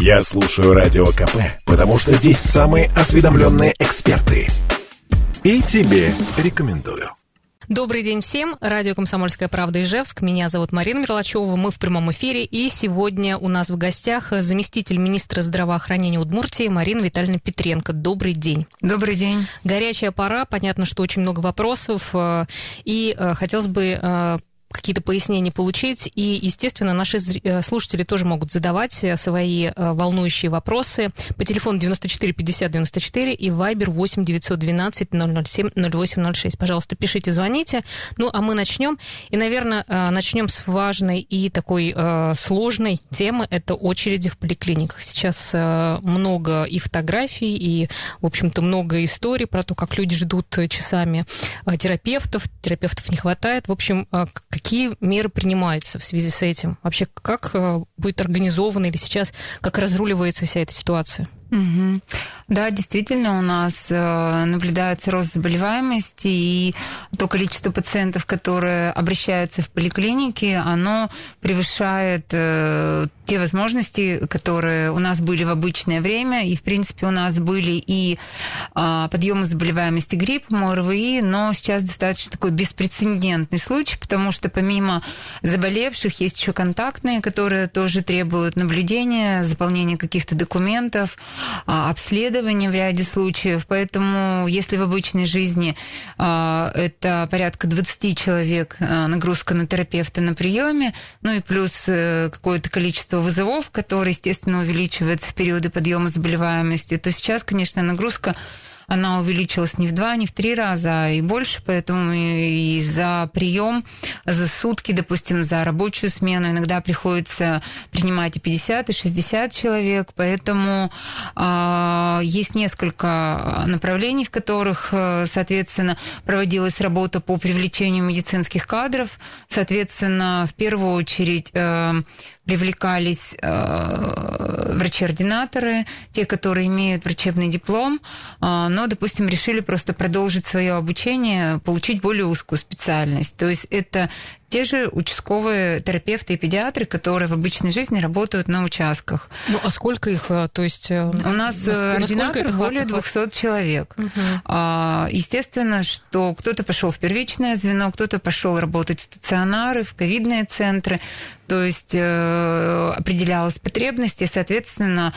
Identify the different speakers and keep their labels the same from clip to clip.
Speaker 1: Я слушаю Радио КП, потому что здесь самые осведомленные эксперты. И тебе рекомендую.
Speaker 2: Добрый день всем. Радио «Комсомольская правда» Ижевск. Меня зовут Марина Мерлачева. Мы в прямом эфире. И сегодня у нас в гостях заместитель министра здравоохранения Удмуртии Марина Витальевна Петренко. Добрый день.
Speaker 3: Добрый день.
Speaker 2: Горячая пора. Понятно, что очень много вопросов. Э, и э, хотелось бы э, какие-то пояснения получить. И, естественно, наши э, слушатели тоже могут задавать э, свои э, волнующие вопросы по телефону 94 50 94 и Viber 8 912 007 0806. Пожалуйста, пишите, звоните. Ну, а мы начнем. И, наверное, начнем с важной и такой сложной темы. Это очереди в поликлиниках. Сейчас много и фотографий, и, в общем-то, много историй про то, как люди ждут часами терапевтов. Терапевтов не хватает. В общем, Какие меры принимаются в связи с этим? Вообще, как э, будет организована или сейчас, как разруливается вся эта ситуация?
Speaker 3: Угу. Да, действительно, у нас э, наблюдается рост заболеваемости, и то количество пациентов, которые обращаются в поликлиники, оно превышает э, те возможности, которые у нас были в обычное время, и, в принципе, у нас были и а, подъемы заболеваемости гриппом, ОРВИ, но сейчас достаточно такой беспрецедентный случай, потому что помимо заболевших есть еще контактные, которые тоже требуют наблюдения, заполнения каких-то документов, а, обследования в ряде случаев. Поэтому, если в обычной жизни а, это порядка 20 человек а, нагрузка на терапевта на приеме, ну и плюс э, какое-то количество вызовов, которое, естественно, увеличивается в периоды подъема заболеваемости, то сейчас, конечно, нагрузка она увеличилась не в два, не в три раза, а и больше, поэтому и за прием за сутки, допустим, за рабочую смену иногда приходится принимать и 50, и 60 человек, поэтому э, есть несколько направлений, в которых, э, соответственно, проводилась работа по привлечению медицинских кадров, соответственно, в первую очередь э, привлекались э, врачи-ординаторы, те, которые имеют врачебный диплом, э, но, допустим, решили просто продолжить свое обучение, получить более узкую специальность. То есть это те же участковые терапевты и педиатры, которые в обычной жизни работают на участках.
Speaker 2: Ну, а сколько их? Э, то есть
Speaker 3: э, у нас э, ординаторов более 200 человек. Угу. Естественно, что кто-то пошел в первичное звено, кто-то пошел работать в стационары, в ковидные центры. То есть определялась потребность, и, соответственно,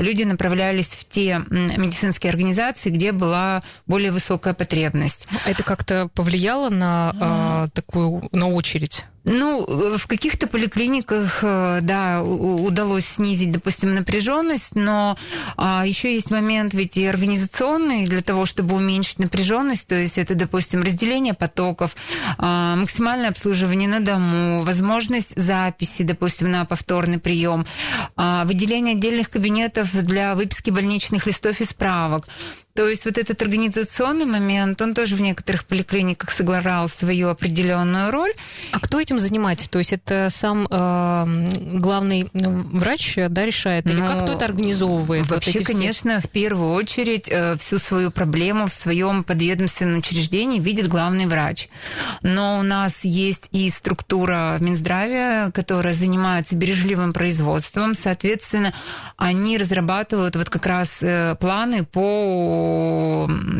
Speaker 3: люди направлялись в те медицинские организации, где была более высокая потребность.
Speaker 2: А это как-то повлияло на такую на очередь?
Speaker 3: Ну, в каких-то поликлиниках, э, да, удалось снизить, допустим, напряженность, но а, еще есть момент ведь и организационный для того, чтобы уменьшить напряженность, то есть это, допустим, разделение потоков, а, максимальное обслуживание на дому, возможность записи, допустим, на повторный прием, а, выделение отдельных кабинетов для выписки больничных листов и справок. То есть вот этот организационный момент, он тоже в некоторых поликлиниках сыграл свою определенную роль.
Speaker 2: А кто этим занимается? То есть это сам э, главный врач да, решает? Или ну, как кто это организовывает?
Speaker 3: Вообще, вот конечно, в первую очередь э, всю свою проблему в своем подведомственном учреждении видит главный врач. Но у нас есть и структура Минздравия, которая занимается бережливым производством. Соответственно, они разрабатывают вот как раз э, планы по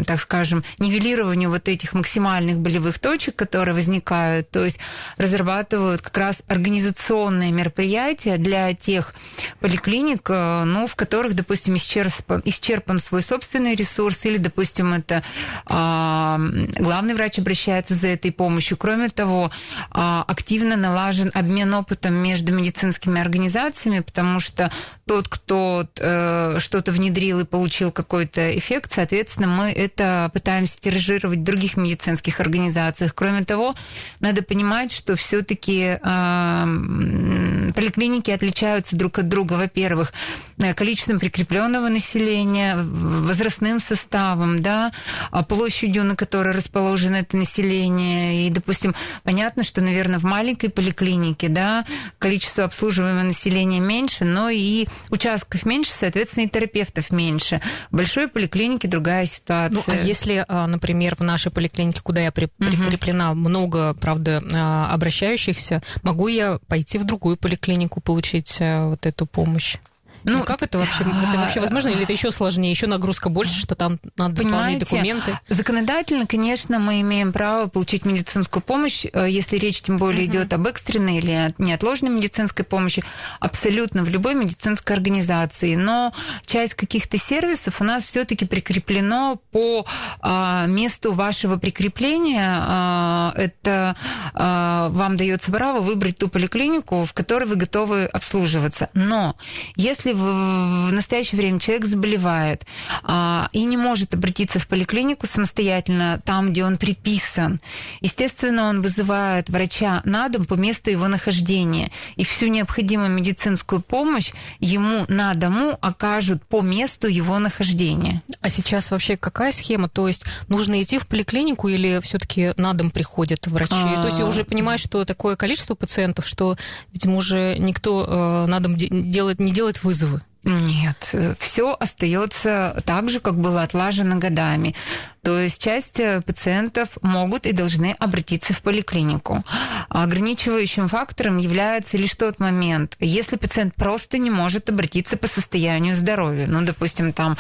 Speaker 3: так скажем, нивелированию вот этих максимальных болевых точек, которые возникают, то есть разрабатывают как раз организационные мероприятия для тех поликлиник, э, ну, в которых, допустим, исчерпан, исчерпан свой собственный ресурс, или, допустим, это а, главный врач обращается за этой помощью. Кроме того, а, активно налажен обмен опытом между медицинскими организациями, потому что тот, кто э, что-то внедрил и получил какой-то эффект, соответственно, мы это пытаемся тиражировать в других медицинских организациях. Кроме того, надо понимать, что все-таки э, поликлиники отличаются друг от друга, во-первых, э, количеством прикрепленного населения, возрастным составом, да, а площадью, на которой расположено это население. И, допустим, понятно, что, наверное, в маленькой поликлинике, да, количество обслуживаемого населения меньше, но и участков меньше, соответственно, и терапевтов меньше. В большой поликлинике другая ситуация.
Speaker 2: Ну, а если, а, например, в нашей поликлинике, куда я прикреплена, угу. много, правда, а, обращающихся, могу я пойти в другую поликлинику, получить э, вот эту помощь? Ну, ну как это вообще? Это вообще возможно? Или это еще сложнее, еще нагрузка больше, что там надо
Speaker 3: Понимаете,
Speaker 2: документы?
Speaker 3: Законодательно, конечно, мы имеем право получить медицинскую помощь, э, если речь тем более uh-huh. идет об экстренной или неотложной медицинской помощи, абсолютно в любой медицинской организации. Но часть каких-то сервисов у нас все-таки прикреплено по а, месту вашего прикрепления. А, это а, вам дается право выбрать ту поликлинику, в которой вы готовы обслуживаться. Но если в, в настоящее время человек заболевает а, и не может обратиться в поликлинику самостоятельно, там, где он приписан, естественно, он вызывает врача на дом по месту его нахождения. И всю необходимую медицинскую помощь ему на дому окажут по месту его нахождения.
Speaker 2: А сейчас вообще какая схема? То есть нужно идти в поликлинику или все-таки на дом приходят врачи? А... То есть я уже понимаю, что такое количество пациентов, что, видимо, уже никто э, на дом делает, не делает вызовы.
Speaker 3: Нет, все остается так же, как было отлажено годами. То есть часть э, пациентов могут и должны обратиться в поликлинику. Ограничивающим фактором является лишь тот момент, если пациент просто не может обратиться по состоянию здоровья. Ну, допустим, там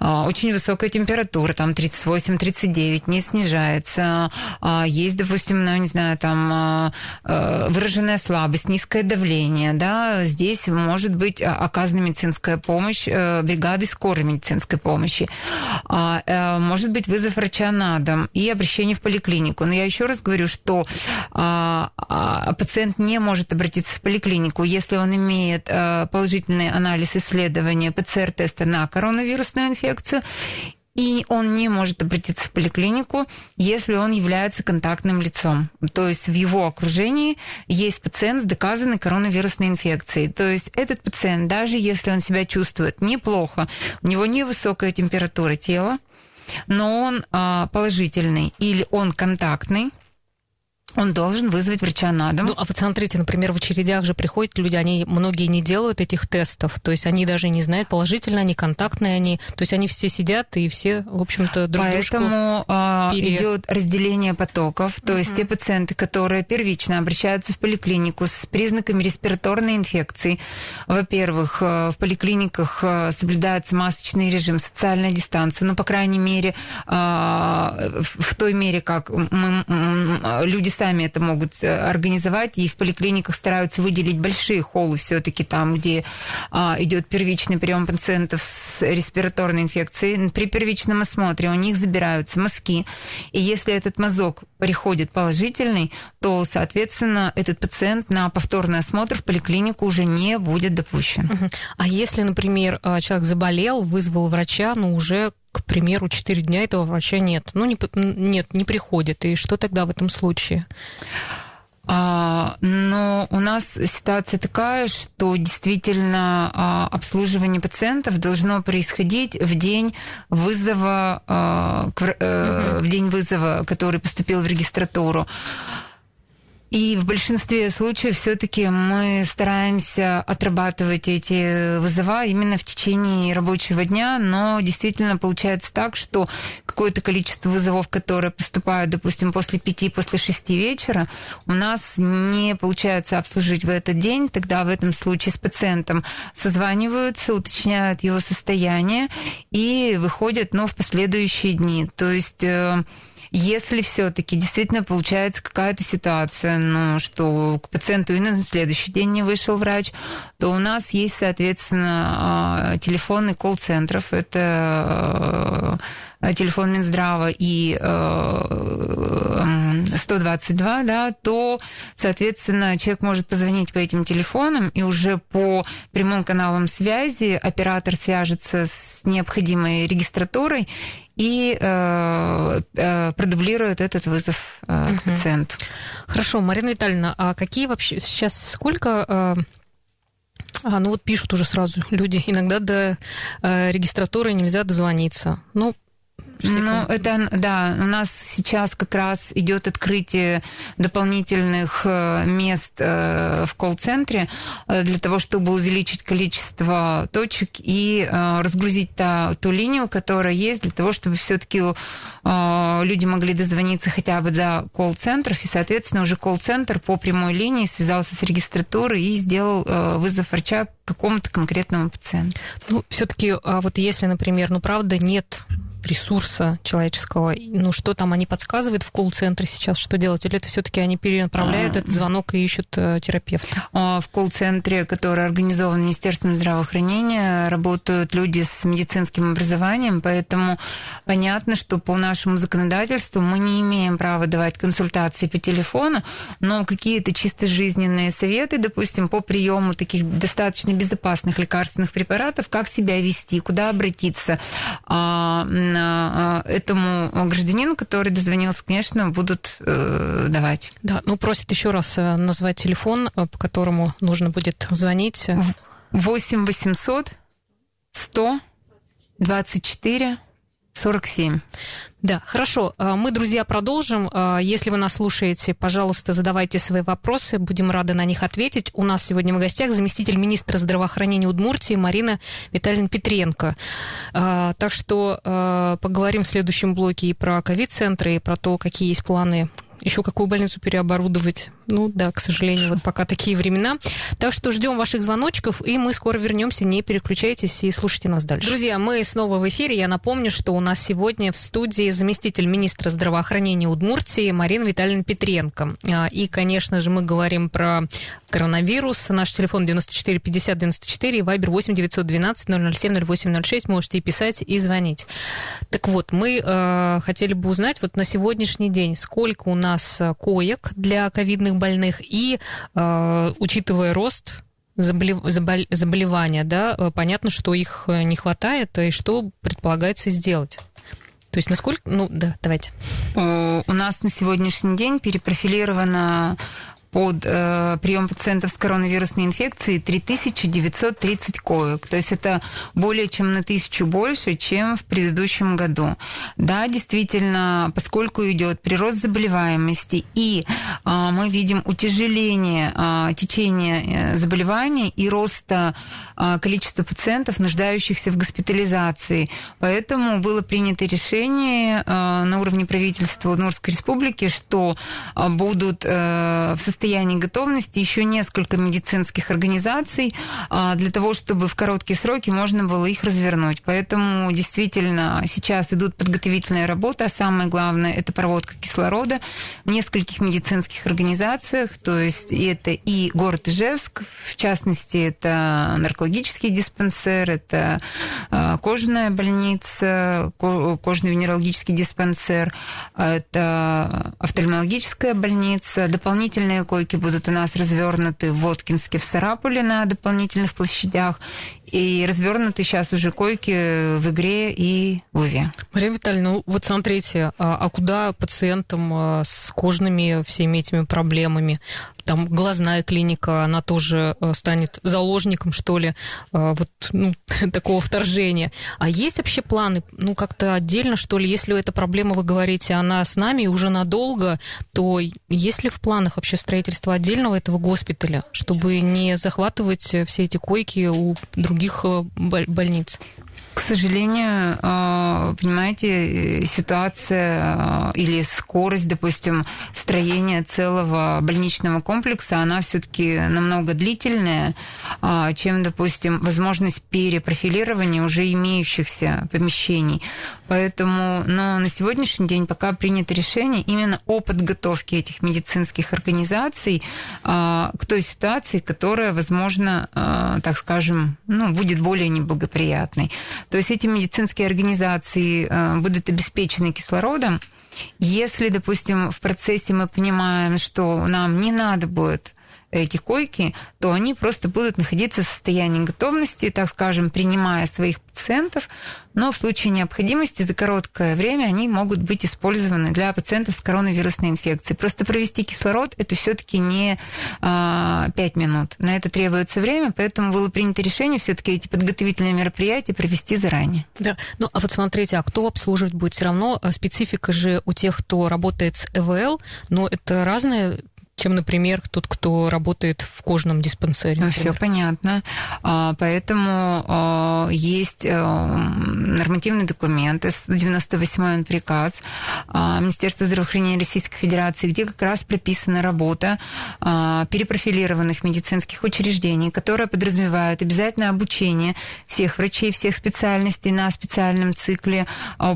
Speaker 3: э, очень высокая температура, там 38-39, не снижается. А есть, допустим, ну, не знаю, там э, выраженная слабость, низкое давление, да, здесь может быть оказана медицинская помощь бригады скорой медицинской помощи. А, может быть, вы вызов врача на дом и обращение в поликлинику. Но я еще раз говорю, что а, а, пациент не может обратиться в поликлинику, если он имеет а, положительный анализ исследования ПЦР-теста на коронавирусную инфекцию и он не может обратиться в поликлинику, если он является контактным лицом. То есть в его окружении есть пациент с доказанной коронавирусной инфекцией. То есть этот пациент, даже если он себя чувствует неплохо, у него невысокая температура тела, но он а, положительный или он контактный, он должен вызвать врача на дом.
Speaker 2: Ну, а вот смотрите, например, в очередях же приходят люди, они многие не делают этих тестов, то есть они даже не знают, положительно они, контактные они, то есть они все сидят и все, в общем-то, друг
Speaker 3: Поэтому а, пере... идет разделение потоков, то uh-huh. есть те пациенты, которые первично обращаются в поликлинику с признаками респираторной инфекции, во-первых, э, в поликлиниках э, соблюдается масочный режим, социальная дистанция, ну, по крайней мере, а, в той мере, как мы, люди сами это могут э, организовать, и в поликлиниках стараются выделить большие холлы все-таки там, где а, идет первичный прием пациентов с респираторной инфекцией. При первичном осмотре у них забираются мазки, и если этот мазок приходит положительный, то, соответственно, этот пациент на повторный осмотр в поликлинику уже не будет допущен.
Speaker 2: А если, например, а, человек заболел, вызвал врача, но уже к примеру, 4 дня этого врача нет. Ну, не, нет, не приходит. И что тогда в этом случае?
Speaker 3: А, но у нас ситуация такая, что действительно а, обслуживание пациентов должно происходить в день вызова, а, угу. в день вызова, который поступил в регистратуру. И в большинстве случаев все-таки мы стараемся отрабатывать эти вызова именно в течение рабочего дня, но действительно получается так, что какое-то количество вызовов, которые поступают, допустим, после пяти, после шести вечера, у нас не получается обслужить в этот день, тогда в этом случае с пациентом созваниваются, уточняют его состояние и выходят, но в последующие дни. То есть э, если все-таки действительно получается какая-то ситуация, ну, что к пациенту и на следующий день не вышел врач, то у нас есть, соответственно, а, телефоны колл-центров. Это э, телефон Минздрава и 122, э, да, то, соответственно, человек может позвонить по этим телефонам, и уже по прямым каналам связи оператор свяжется с необходимой регистратурой, и э, э, продублирует этот вызов э, к пациенту.
Speaker 2: Хорошо, Марина Витальевна, а какие вообще сейчас сколько... Э... А, ну вот пишут уже сразу люди, иногда до э, регистратуры нельзя дозвониться. Ну,
Speaker 3: Ну, это, да, у нас сейчас как раз идет открытие дополнительных э, мест э, в колл-центре э, для того, чтобы увеличить количество точек и разгрузить та, ту линию, которая есть, для того, чтобы все-таки люди могли дозвониться хотя бы до колл-центров, и, соответственно, уже колл-центр по прямой линии связался с регистратурой и сделал вызов врача какому-то конкретному пациенту.
Speaker 2: Ну, все-таки, а вот если, например, ну, правда, нет ресурса человеческого. Ну, что там они подсказывают в колл-центре сейчас, что делать? Или это все-таки они перенаправляют этот звонок и ищут э, терапевта?
Speaker 3: А, в колл-центре, который организован Министерством здравоохранения, работают люди с медицинским образованием, поэтому понятно, что по нашему законодательству мы не имеем права давать консультации по телефону, но какие-то чисто жизненные советы, допустим, по приему таких достаточно безопасных лекарственных препаратов, как себя вести, куда обратиться, а, этому гражданину, который дозвонился, конечно, будут э, давать.
Speaker 2: Да, ну просят еще раз э, назвать телефон, э, по которому нужно будет звонить.
Speaker 3: 8 800 100 24 47.
Speaker 2: Да, хорошо. А, мы, друзья, продолжим. А, если вы нас слушаете, пожалуйста, задавайте свои вопросы. Будем рады на них ответить. У нас сегодня в гостях заместитель министра здравоохранения Удмуртии Марина Витальевна Петренко. А, так что поговорим в следующем блоке и про ковид-центры, и про то, какие есть планы еще какую больницу переоборудовать. Ну да, к сожалению, вот пока такие времена. Так что ждем ваших звоночков, и мы скоро вернемся. Не переключайтесь и слушайте нас дальше. Друзья, мы снова в эфире. Я напомню, что у нас сегодня в студии заместитель министра здравоохранения Удмуртии Марина Витальевна Петренко. А, и, конечно же, мы говорим про коронавирус. Наш телефон 94 50 94, вайбер 8 912 007 0806. Можете писать и звонить. Так вот, мы э, хотели бы узнать вот на сегодняшний день, сколько у нас коек для ковидных больных и, э, учитывая рост заболевания, да, э, понятно, что их э, не хватает, и что предполагается сделать. То есть насколько... Ну, да, давайте.
Speaker 3: У нас на сегодняшний день перепрофилировано под э, прием пациентов с коронавирусной инфекцией 3930 коек. То есть это более чем на тысячу больше, чем в предыдущем году. Да, действительно, поскольку идет прирост заболеваемости и э, мы видим утяжеление э, течения заболевания и роста э, количества пациентов, нуждающихся в госпитализации. Поэтому было принято решение э, на уровне правительства Удмуртской республики, что э, будут э, в состоянии состоянии готовности еще несколько медицинских организаций а, для того, чтобы в короткие сроки можно было их развернуть. Поэтому действительно сейчас идут подготовительные работы, а самое главное – это проводка кислорода в нескольких медицинских организациях, то есть это и город Ижевск, в частности, это наркологический диспансер, это а, кожаная больница, кожно-венерологический диспансер, это офтальмологическая больница, дополнительные койки будут у нас развернуты в Воткинске, в Сарапуле на дополнительных площадях. И развернуты сейчас уже койки в игре и в Уве.
Speaker 2: Мария Витальевна, ну вот смотрите, а, а куда пациентам а, с кожными всеми этими проблемами? Там глазная клиника, она тоже а, станет заложником, что ли, вот ну, такого вторжения. А есть вообще планы, ну, как-то отдельно, что ли, если эта проблема, вы говорите, она с нами уже надолго, то есть ли в планах вообще строительство отдельного этого госпиталя, чтобы не захватывать все эти койки у других других э, больниц?
Speaker 3: К сожалению, э, понимаете, ситуация э, или скорость, допустим, строения целого больничного комплекса, она все-таки намного длительная, чем, допустим, возможность перепрофилирования уже имеющихся помещений. Поэтому, но на сегодняшний день пока принято решение именно о подготовке этих медицинских организаций к той ситуации, которая, возможно, так скажем, ну, будет более неблагоприятной. То есть эти медицинские организации э, будут обеспечены кислородом. Если, допустим, в процессе мы понимаем, что нам не надо будет эти койки, то они просто будут находиться в состоянии готовности, так скажем, принимая своих пациентов, но в случае необходимости за короткое время они могут быть использованы для пациентов с коронавирусной инфекцией. Просто провести кислород это все-таки не а, 5 минут. На это требуется время, поэтому было принято решение все-таки эти подготовительные мероприятия провести заранее.
Speaker 2: Да, ну а вот смотрите, а кто обслуживать будет все равно? А специфика же у тех, кто работает с ЭВЛ, но это разные чем, например, тот, кто работает в кожном диспансере.
Speaker 3: Ну, все понятно. А, поэтому а, есть э, нормативный документ, 98-й приказ а, Министерства здравоохранения Российской Федерации, где как раз прописана работа перепрофилированных медицинских учреждений, которая подразумевает обязательное обучение всех врачей, всех специальностей на специальном цикле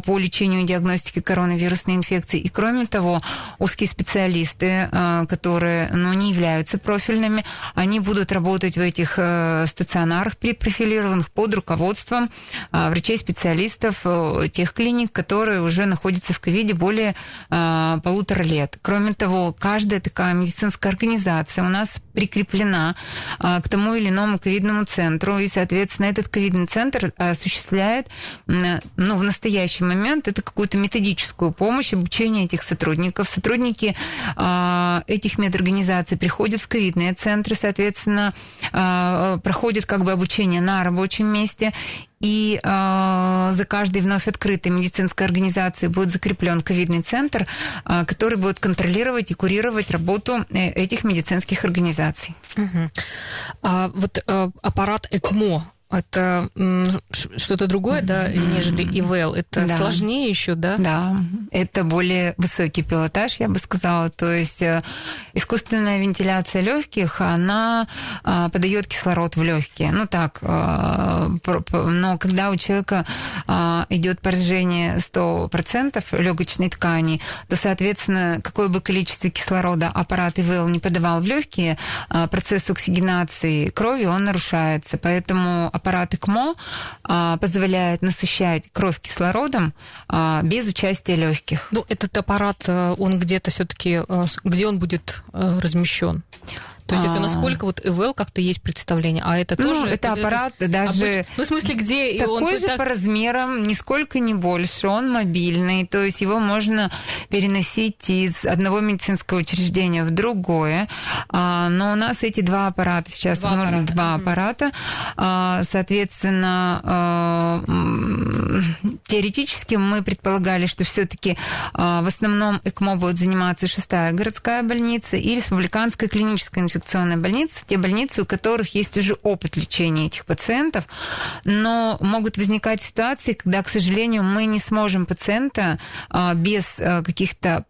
Speaker 3: по лечению и диагностике коронавирусной инфекции. И кроме того, узкие специалисты, которые которые ну, не являются профильными, они будут работать в этих э, стационарах перепрофилированных под руководством э, врачей-специалистов э, тех клиник, которые уже находятся в ковиде более э, полутора лет. Кроме того, каждая такая медицинская организация у нас прикреплена э, к тому или иному ковидному центру, и, соответственно, этот ковидный центр осуществляет, э, ну, в настоящий момент это какую-то методическую помощь, обучение этих сотрудников. Сотрудники э, этих медорганизаций приходят в ковидные центры, соответственно, а, проходят как бы обучение на рабочем месте, и э, за каждой вновь открытой медицинской организацией будет закреплен ковидный центр, э, который будет контролировать и курировать работу э, этих медицинских организаций.
Speaker 2: Угу. А, вот э, аппарат ЭКМО это что-то другое, да, нежели ИВЛ. Это да. сложнее еще, да?
Speaker 3: Да, это более высокий пилотаж, я бы сказала. То есть э, искусственная вентиляция легких, она э, подает кислород в легкие. Ну так, э, но когда у человека идет поражение 100% легочной ткани, то, соответственно, какое бы количество кислорода аппарат ИВЛ не подавал в легкие, процесс оксигенации крови, он нарушается. Поэтому аппарат ЭКМО а, позволяет насыщать кровь кислородом а, без участия легких.
Speaker 2: Ну, этот аппарат, э, он где-то все-таки, э, где он будет э, размещен? То есть это а. насколько вот ИВЛ как-то есть представление, а это
Speaker 3: ну,
Speaker 2: тоже...
Speaker 3: это аппарат даже...
Speaker 2: Ну, в смысле, где...
Speaker 3: Такой он, же так... по размерам, нисколько не больше, он мобильный, то есть его можно переносить из одного медицинского учреждения в другое, а, но у нас эти два аппарата сейчас, два аппарата, два аппарата. А, соответственно, теоретически мы предполагали, что все-таки в основном ЭКМО будет заниматься шестая городская больница и республиканская клиническая инфекционные больницы, те больницы, у которых есть уже опыт лечения этих пациентов, но могут возникать ситуации, когда, к сожалению, мы не сможем пациента а, без а, каких-то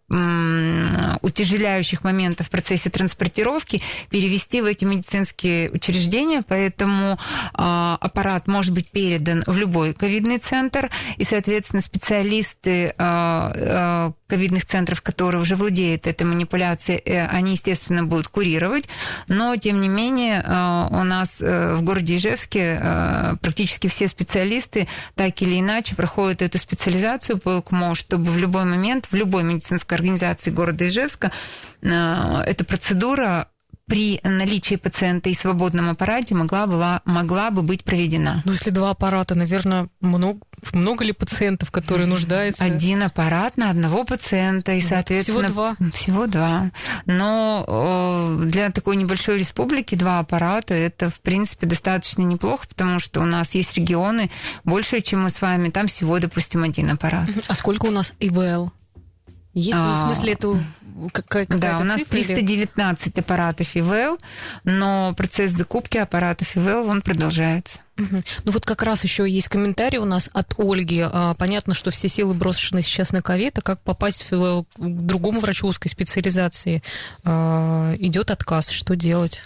Speaker 3: утяжеляющих моментов в процессе транспортировки перевести в эти медицинские учреждения, поэтому а, аппарат может быть передан в любой ковидный центр, и, соответственно, специалисты ковидных центров, которые уже владеют этой манипуляцией, э, они, естественно, будут курировать, но, тем не менее, э, у нас э, в городе Ижевске практически все специалисты так или иначе проходят эту специализацию по ЭКМО, чтобы в любой момент, в любой медицинской организации города Ижевска эта процедура при наличии пациента и свободном аппарате могла, была, могла бы быть проведена.
Speaker 2: Ну, если два аппарата, наверное, много, много ли пациентов, которые нуждаются?
Speaker 3: Один аппарат на одного пациента, и, соответственно...
Speaker 2: Всего два?
Speaker 3: Всего два. Но для такой небольшой республики два аппарата – это, в принципе, достаточно неплохо, потому что у нас есть регионы больше, чем мы с вами, там всего, допустим, один аппарат.
Speaker 2: А сколько у нас ИВЛ? Есть, а, в смысле, это какая
Speaker 3: Да, у нас 319 или? аппаратов ИВЛ, но процесс закупки аппаратов ИВЛ, он продолжается.
Speaker 2: Угу. Ну вот как раз еще есть комментарий у нас от Ольги. А, понятно, что все силы брошены сейчас на ковид, а как попасть в, к другому врачу узкой специализации? А, идет отказ, что делать?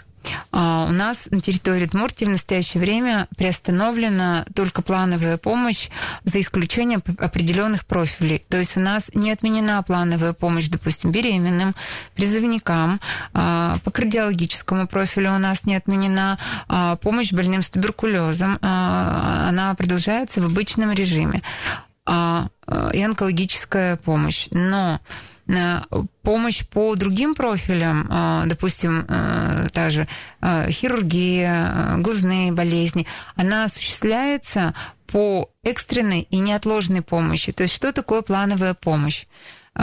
Speaker 3: А, у нас на территории Удмуртии в настоящее время приостановлена только плановая помощь за исключением определенных профилей. То есть у нас не отменена плановая помощь, допустим, беременным, призывникам, а, по кардиологическому профилю у нас не отменена а, помощь больным с туберкулезом. Она продолжается в обычном режиме и онкологическая помощь. Но помощь по другим профилям, допустим, та же хирургия, глазные болезни, она осуществляется по экстренной и неотложной помощи. То есть что такое плановая помощь?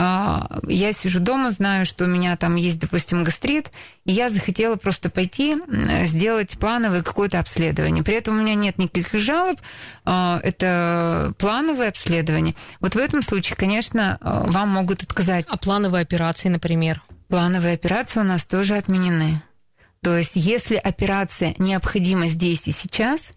Speaker 3: А, я сижу дома, знаю, что у меня там есть, допустим, гастрит, и я захотела просто пойти сделать плановое какое-то обследование. При этом у меня нет никаких жалоб, а, это плановое обследование. Вот в этом случае, конечно, а, вам могут отказать.
Speaker 2: А плановые операции, например?
Speaker 3: Плановые операции у нас тоже отменены. То есть, если операция необходима здесь и сейчас,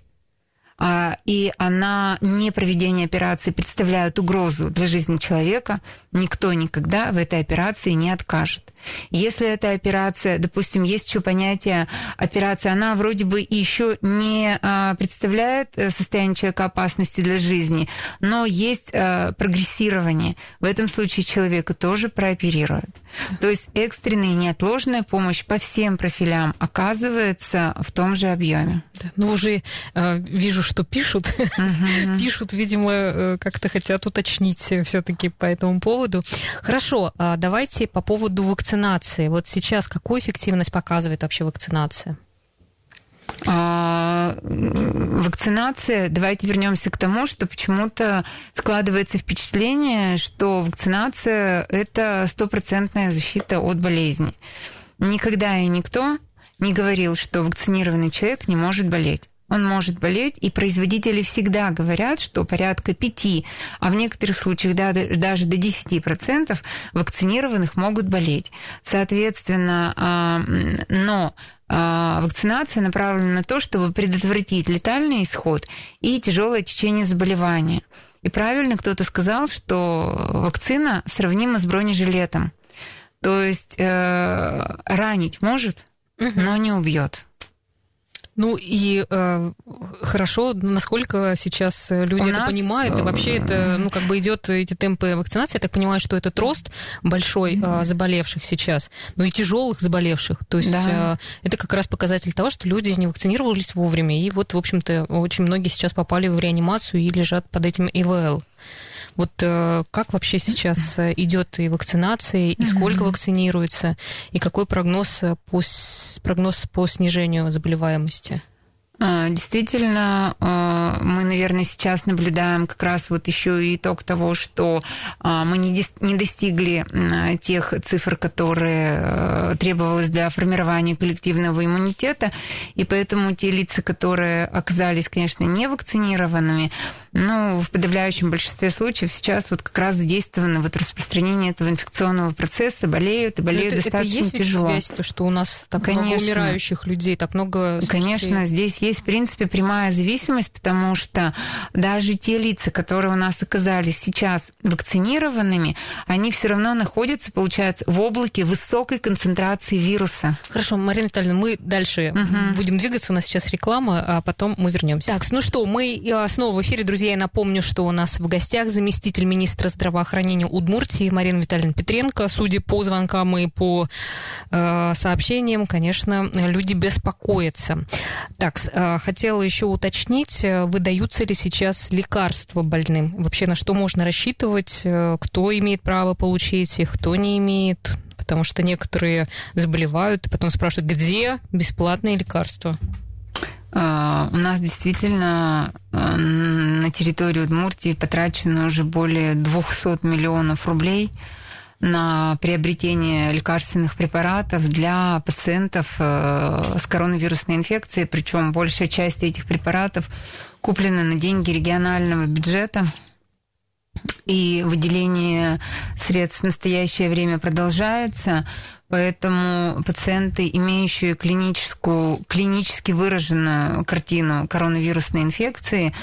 Speaker 3: и она не проведение операции представляет угрозу для жизни человека, никто никогда в этой операции не откажет. Если эта операция, допустим, есть еще понятие операции, она вроде бы еще не а, представляет э, состояние человека опасности для жизни, но есть а, прогрессирование. В этом случае человека тоже прооперируют. То есть экстренная и неотложная помощь по всем профилям оказывается в том же объеме.
Speaker 2: Ну, уже э, вижу, что пишут. Uh-huh. пишут, видимо, э, как-то хотят уточнить все-таки по этому поводу. Хорошо, а давайте по поводу вакцинации. Вот сейчас какую эффективность показывает вообще вакцинация?
Speaker 3: А, вакцинация, давайте вернемся к тому, что почему-то складывается впечатление, что вакцинация это стопроцентная защита от болезни. Никогда и никто не говорил, что вакцинированный человек не может болеть он может болеть, и производители всегда говорят, что порядка 5, а в некоторых случаях да, даже до 10% вакцинированных могут болеть. Соответственно, а, но а, вакцинация направлена на то, чтобы предотвратить летальный исход и тяжелое течение заболевания. И правильно кто-то сказал, что вакцина сравнима с бронежилетом. То есть э, ранить может, но не убьет.
Speaker 2: Ну и э, хорошо, насколько сейчас люди У это нас... понимают, и вообще это, ну, как бы идет эти темпы вакцинации, я так понимаю, что этот рост большой э, заболевших сейчас, ну и тяжелых заболевших. То есть да. э, это как раз показатель того, что люди не вакцинировались вовремя, и вот, в общем-то, очень многие сейчас попали в реанимацию и лежат под этим ИВЛ. Вот э, как вообще сейчас э, идет и вакцинация, и сколько вакцинируется, и какой прогноз э, по, прогноз по снижению заболеваемости?
Speaker 3: А, действительно, мы, наверное, сейчас наблюдаем как раз вот еще и итог того, что а, мы не достигли тех цифр, которые требовалось для формирования коллективного иммунитета, и поэтому те лица, которые оказались, конечно, не вакцинированными, ну, в подавляющем большинстве случаев сейчас вот как раз задействовано вот распространение этого инфекционного процесса, болеют и болеют это, достаточно это есть тяжело.
Speaker 2: Связь, то, что у нас так Конечно. много умирающих людей, так много...
Speaker 3: Конечно, здесь есть есть, в принципе, прямая зависимость, потому что даже те лица, которые у нас оказались сейчас вакцинированными, они все равно находятся, получается, в облаке высокой концентрации вируса.
Speaker 2: Хорошо, Марина Витальевна, мы дальше угу. будем двигаться. У нас сейчас реклама, а потом мы вернемся. Так, ну что, мы а, снова в эфире, друзья. Я напомню, что у нас в гостях заместитель министра здравоохранения Удмуртии Марина Витальевна Петренко. Судя по звонкам и по э, сообщениям, конечно, люди беспокоятся. Так, а, хотела еще уточнить, э, выдаются ли сейчас лекарства больным? Вообще на что можно рассчитывать? Э, кто имеет право получить их, кто не имеет? Потому что некоторые заболевают и потом спрашивают, где бесплатные лекарства?
Speaker 3: А, у нас действительно э, на территории Удмуртии потрачено уже более 200 миллионов рублей – на приобретение лекарственных препаратов для пациентов э, с коронавирусной инфекцией, причем большая часть этих препаратов куплена на деньги регионального бюджета. И выделение средств в настоящее время продолжается, поэтому пациенты, имеющие клиническую, клинически выраженную картину коронавирусной инфекции,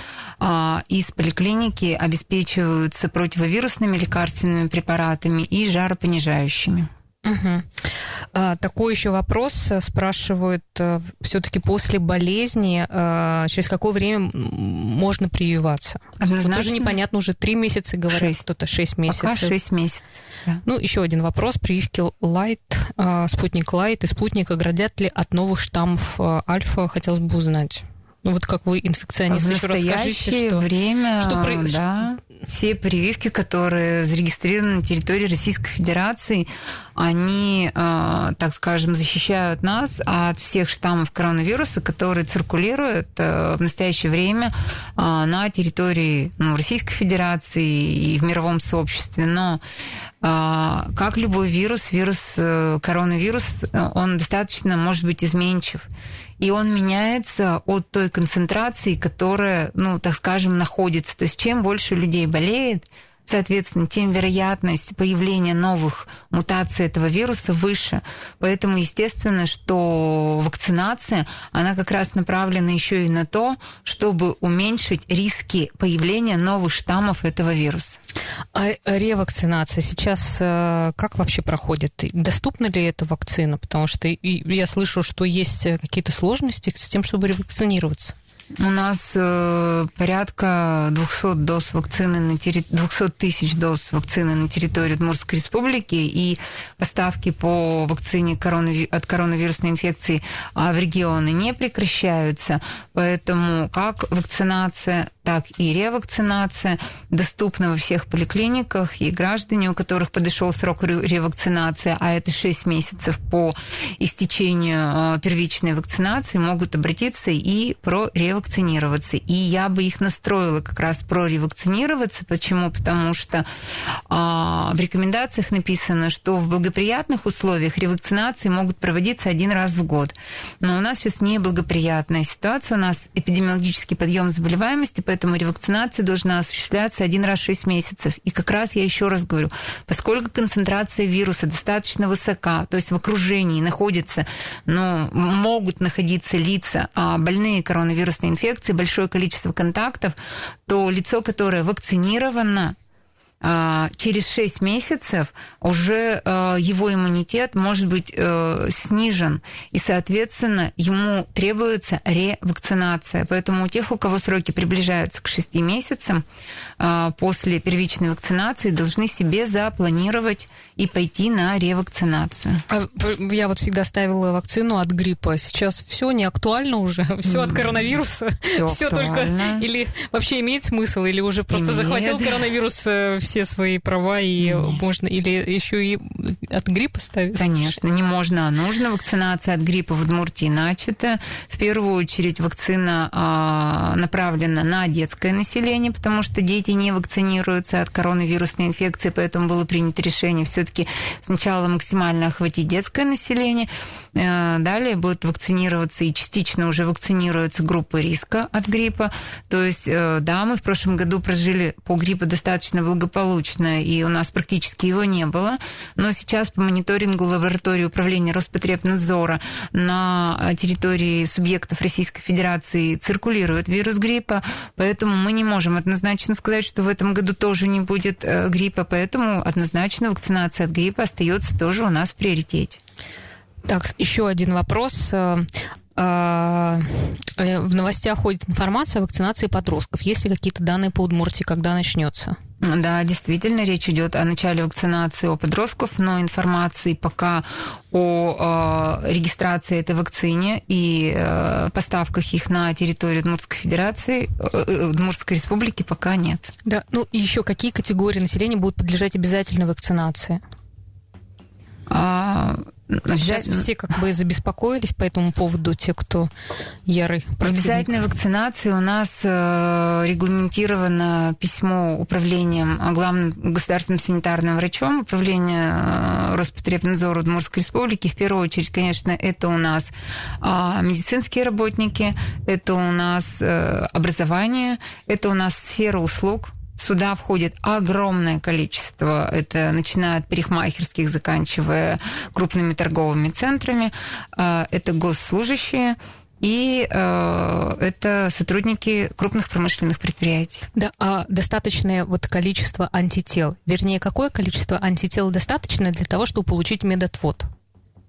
Speaker 3: а, из поликлиники обеспечиваются противовирусными лекарственными препаратами и жаропонижающими.
Speaker 2: Угу. А, такой еще вопрос э, спрашивают, э, все-таки после болезни, э, через какое время можно прививаться? Однозначно. Вот тоже непонятно, уже три месяца говорят, кто-то шесть месяцев. Пока
Speaker 3: шесть месяцев. Да.
Speaker 2: Ну, еще один вопрос. Прививки Лайт, спутник Лайт и спутник оградят ли от новых штаммов Альфа? Хотелось бы узнать. Ну вот как вы инфекционист,
Speaker 3: в
Speaker 2: еще расскажите, что...
Speaker 3: время, что при... да, все прививки, которые зарегистрированы на территории Российской Федерации, они, э, так скажем, защищают нас от всех штаммов коронавируса, которые циркулируют э, в настоящее время э, на территории ну, Российской Федерации и в мировом сообществе. Но как любой вирус, вирус коронавирус, он достаточно может быть изменчив и он меняется от той концентрации, которая, ну, так скажем, находится. То есть чем больше людей болеет, соответственно, тем вероятность появления новых мутаций этого вируса выше. Поэтому, естественно, что вакцинация, она как раз направлена еще и на то, чтобы уменьшить риски появления новых штаммов этого вируса.
Speaker 2: А ревакцинация сейчас э, как вообще проходит? Доступна ли эта вакцина? Потому что я слышу, что есть какие-то сложности с тем, чтобы ревакцинироваться.
Speaker 3: У нас э, порядка 200 доз вакцины на терри... 200 тысяч доз вакцины на территории Удмуртской республики и поставки по вакцине коронави... от коронавирусной инфекции а, в регионы не прекращаются. Поэтому как вакцинация, так и ревакцинация доступна во всех поликлиниках, и граждане, у которых подошел срок ревакцинации, а это 6 месяцев по истечению а, первичной вакцинации, могут обратиться и про ревакцинироваться. И я бы их настроила как раз про ревакцинироваться. Почему? Потому что а, в рекомендациях написано, что в благоприятных условиях ревакцинации могут проводиться один раз в год. Но у нас сейчас неблагоприятная ситуация, у нас эпидемиологический подъем заболеваемости, поэтому поэтому ревакцинация должна осуществляться один раз в 6 месяцев. И как раз я еще раз говорю, поскольку концентрация вируса достаточно высока, то есть в окружении находится, ну, могут находиться лица а больные коронавирусной инфекцией, большое количество контактов, то лицо, которое вакцинировано, через 6 месяцев уже а, его иммунитет может быть э, снижен, и, соответственно, ему требуется ревакцинация. Поэтому у тех, у кого сроки приближаются к 6 месяцам, а, после первичной вакцинации должны себе запланировать и пойти на ревакцинацию.
Speaker 2: Я вот всегда ставила вакцину от гриппа. Сейчас все не актуально уже, все от коронавируса, все только или вообще имеет смысл, или уже просто захватил коронавирус э, все свои права, и Нет. можно или еще и от гриппа ставить?
Speaker 3: Конечно, не можно, а нужно. Вакцинация от гриппа в Удмуртии начата. В первую очередь вакцина а, направлена на детское население, потому что дети не вакцинируются от коронавирусной инфекции, поэтому было принято решение все-таки сначала максимально охватить детское население, далее будет вакцинироваться и частично уже вакцинируется группа риска от гриппа. То есть, э, да, мы в прошлом году прожили по гриппу достаточно благополучно, благополучно, и у нас практически его не было. Но сейчас по мониторингу лаборатории управления Роспотребнадзора на территории субъектов Российской Федерации циркулирует вирус гриппа, поэтому мы не можем однозначно сказать, что в этом году тоже не будет э, гриппа, поэтому однозначно вакцинация от гриппа остается тоже у нас в приоритете.
Speaker 2: Так, еще один вопрос. Э, э, в новостях ходит информация о вакцинации подростков. Есть ли какие-то данные по Удмуртии, когда начнется?
Speaker 3: Да, действительно, речь идет о начале вакцинации у подростков, но информации пока о э, регистрации этой вакцине и э, поставках их на территорию Удмуртской Федерации, э, Удмуртской Республики пока нет.
Speaker 2: Да, ну и еще какие категории населения будут подлежать обязательной вакцинации? А, Сейчас все как бы забеспокоились по этому поводу, те, кто ярый
Speaker 3: противник. В обязательной вакцинации у нас э, регламентировано письмо управлением а, главным государственным санитарным врачом управления э, Роспотребнадзора Удмуртской Республики. В первую очередь, конечно, это у нас а, медицинские работники, это у нас э, образование, это у нас сфера услуг, Сюда входит огромное количество, это начиная от парикмахерских, заканчивая крупными торговыми центрами, а, это госслужащие, и э, это сотрудники крупных промышленных предприятий.
Speaker 2: Да, а достаточное вот количество антител, вернее, какое количество антител достаточно для того, чтобы получить медотвод?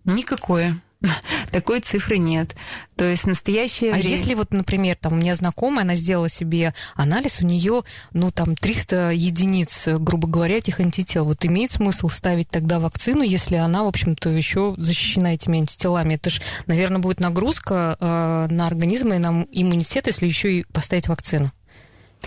Speaker 3: Никакое. Такой цифры нет. То есть настоящее
Speaker 2: а время... если вот, например, там у меня знакомая, она сделала себе анализ, у нее, ну, там, 300 единиц, грубо говоря, этих антител. Вот имеет смысл ставить тогда вакцину, если она, в общем-то, еще защищена этими антителами? Это же, наверное, будет нагрузка э, на организм и на иммунитет, если еще и поставить вакцину.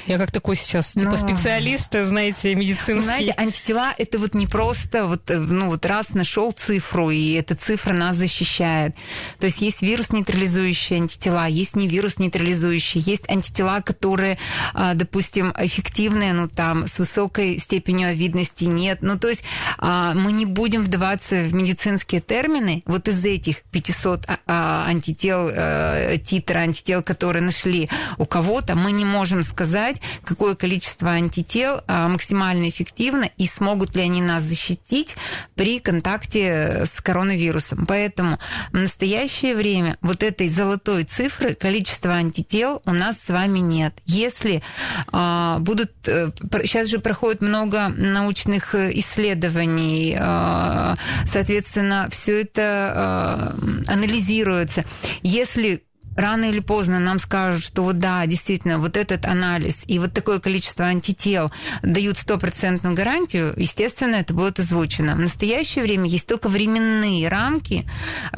Speaker 2: Я как такой сейчас, типа, Но... специалист, знаете, медицинский.
Speaker 3: Знаете, антитела это вот не просто вот, э, ну, вот раз нашел цифру, и эта цифра нас защищает. То есть есть вирус нейтрализующие антитела, есть не вирус нейтрализующие, есть антитела, которые, а, допустим, эффективные, ну, там, с высокой степенью овидности нет. Ну, то есть а, мы не будем вдаваться в медицинские термины. Вот из этих 500 а, антител, э, титра антител, которые нашли у кого-то, мы не можем сказать, сказать, какое количество антител а, максимально эффективно и смогут ли они нас защитить при контакте с коронавирусом. Поэтому в настоящее время вот этой золотой цифры количества антител у нас с вами нет. Если а, будут... Сейчас э, же проходит много научных исследований, а, соответственно, все это анализируется. Если рано или поздно нам скажут, что вот да, действительно, вот этот анализ и вот такое количество антител дают стопроцентную гарантию, естественно, это будет озвучено. В настоящее время есть только временные рамки,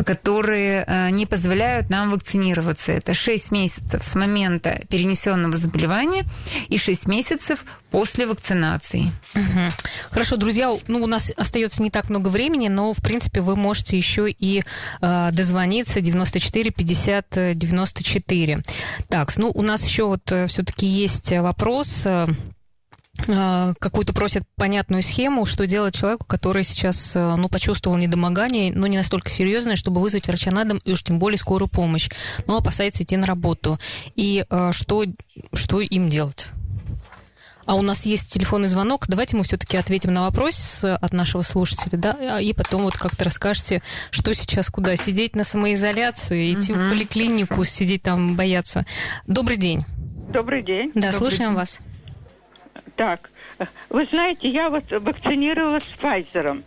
Speaker 3: которые э, не позволяют нам вакцинироваться. Это 6 месяцев с момента перенесенного заболевания и 6 месяцев после вакцинации.
Speaker 2: Угу. Хорошо, друзья, ну у нас остается не так много времени, но в принципе вы можете еще и э, дозвониться 94 50 94. Так, ну у нас еще вот э, все-таки есть вопрос э, э, какую-то просят понятную схему, что делать человеку, который сейчас, ну, почувствовал недомогание, но не настолько серьезное, чтобы вызвать врача на дом и уж тем более скорую помощь, но опасается идти на работу. И что, что им делать? А у нас есть телефонный звонок. Давайте мы все-таки ответим на вопрос от нашего слушателя, да, и потом вот как-то расскажете, что сейчас куда сидеть на самоизоляции, идти угу. в поликлинику, сидеть там, бояться. Добрый день.
Speaker 4: Добрый день.
Speaker 2: Да,
Speaker 4: Добрый
Speaker 2: слушаем день. вас.
Speaker 4: Так, вы знаете, я вот вакцинировалась Pfizer.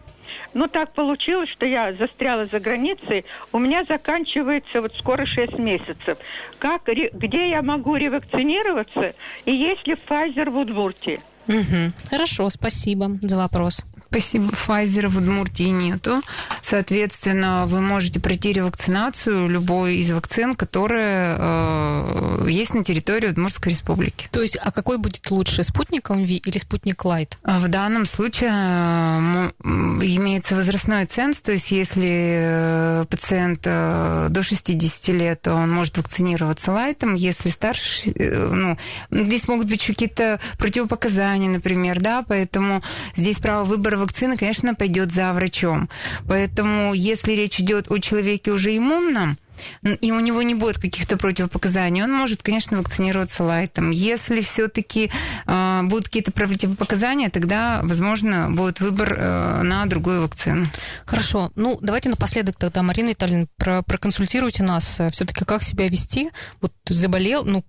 Speaker 4: Ну, так получилось, что я застряла за границей. У меня заканчивается вот скоро 6 месяцев. Как, где я могу ревакцинироваться? И есть ли Pfizer в Удмуртии?
Speaker 2: Угу. Хорошо, спасибо за вопрос.
Speaker 3: Спасибо. Pfizer в Удмуртии нету. Соответственно, вы можете пройти ревакцинацию любой из вакцин, которые э, есть на территории Удмуртской республики.
Speaker 2: То есть, а какой будет лучше, спутник МВ или спутник Лайт?
Speaker 3: А в данном случае э, имеется возрастной ценз, то есть если э, пациент э, до 60 лет, то он может вакцинироваться лайтом, если старше, ну, здесь могут быть какие-то противопоказания, например, да, поэтому здесь право выбора вакцины, конечно, пойдет за врачом. Поэтому, если речь идет о человеке уже иммунном, и у него не будет каких-то противопоказаний, он может, конечно, вакцинироваться лайтом. Если все-таки э, будут какие-то противопоказания, тогда, возможно, будет выбор э, на другую вакцину.
Speaker 2: Хорошо. Ну, давайте напоследок тогда, Марина Витальевна, про проконсультируйте нас все-таки, как себя вести. Вот заболел, ну,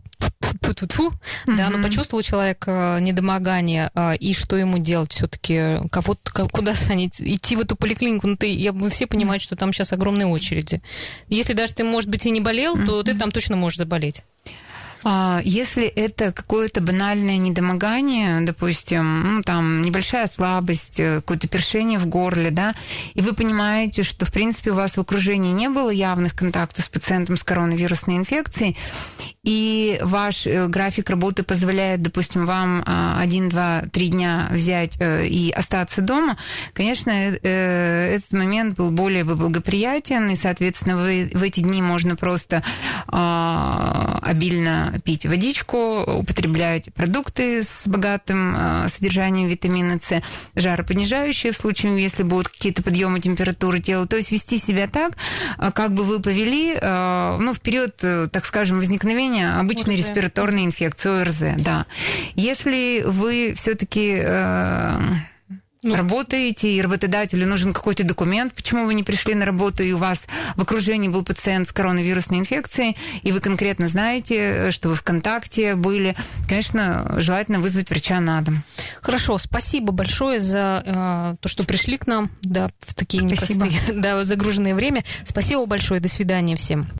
Speaker 2: Фу-фу-фу. Mm-hmm. Да, но почувствовал человек э, недомогание, э, и что ему делать все-таки? Кого куда звонить? Идти в эту поликлинику? Ну, ты, я, вы все понимают, что там сейчас огромные очереди. Если даже ты, может быть, и не болел, mm-hmm. то ты там точно можешь заболеть.
Speaker 3: А, если это какое-то банальное недомогание, допустим, ну, там, небольшая слабость, э, какое-то першение в горле, да, и вы понимаете, что, в принципе, у вас в окружении не было явных контактов с пациентом с коронавирусной инфекцией, и ваш э, график работы позволяет, допустим, вам а, один, два, три дня взять э, и остаться дома, конечно, этот момент был более бы благоприятен, и, соответственно, вы, в эти дни можно просто а, обильно пить водичку, употреблять продукты с богатым э, содержанием витамина С, жаропонижающие в случае, если будут какие-то подъемы температуры тела. То есть вести себя так, э, как бы вы повели, э, ну, в период, так скажем, возникновения обычной ОРЗ. респираторной инфекции, ОРЗ, да. Если вы все-таки ну... работаете, и работодателю нужен какой-то документ, почему вы не пришли на работу, и у вас в окружении был пациент с коронавирусной инфекцией, и вы конкретно знаете, что вы в контакте были, конечно, желательно вызвать врача на дом.
Speaker 2: Хорошо, спасибо большое за э, то, что пришли к нам, да, в такие непростые, да, загруженное время. Спасибо большое, до свидания всем.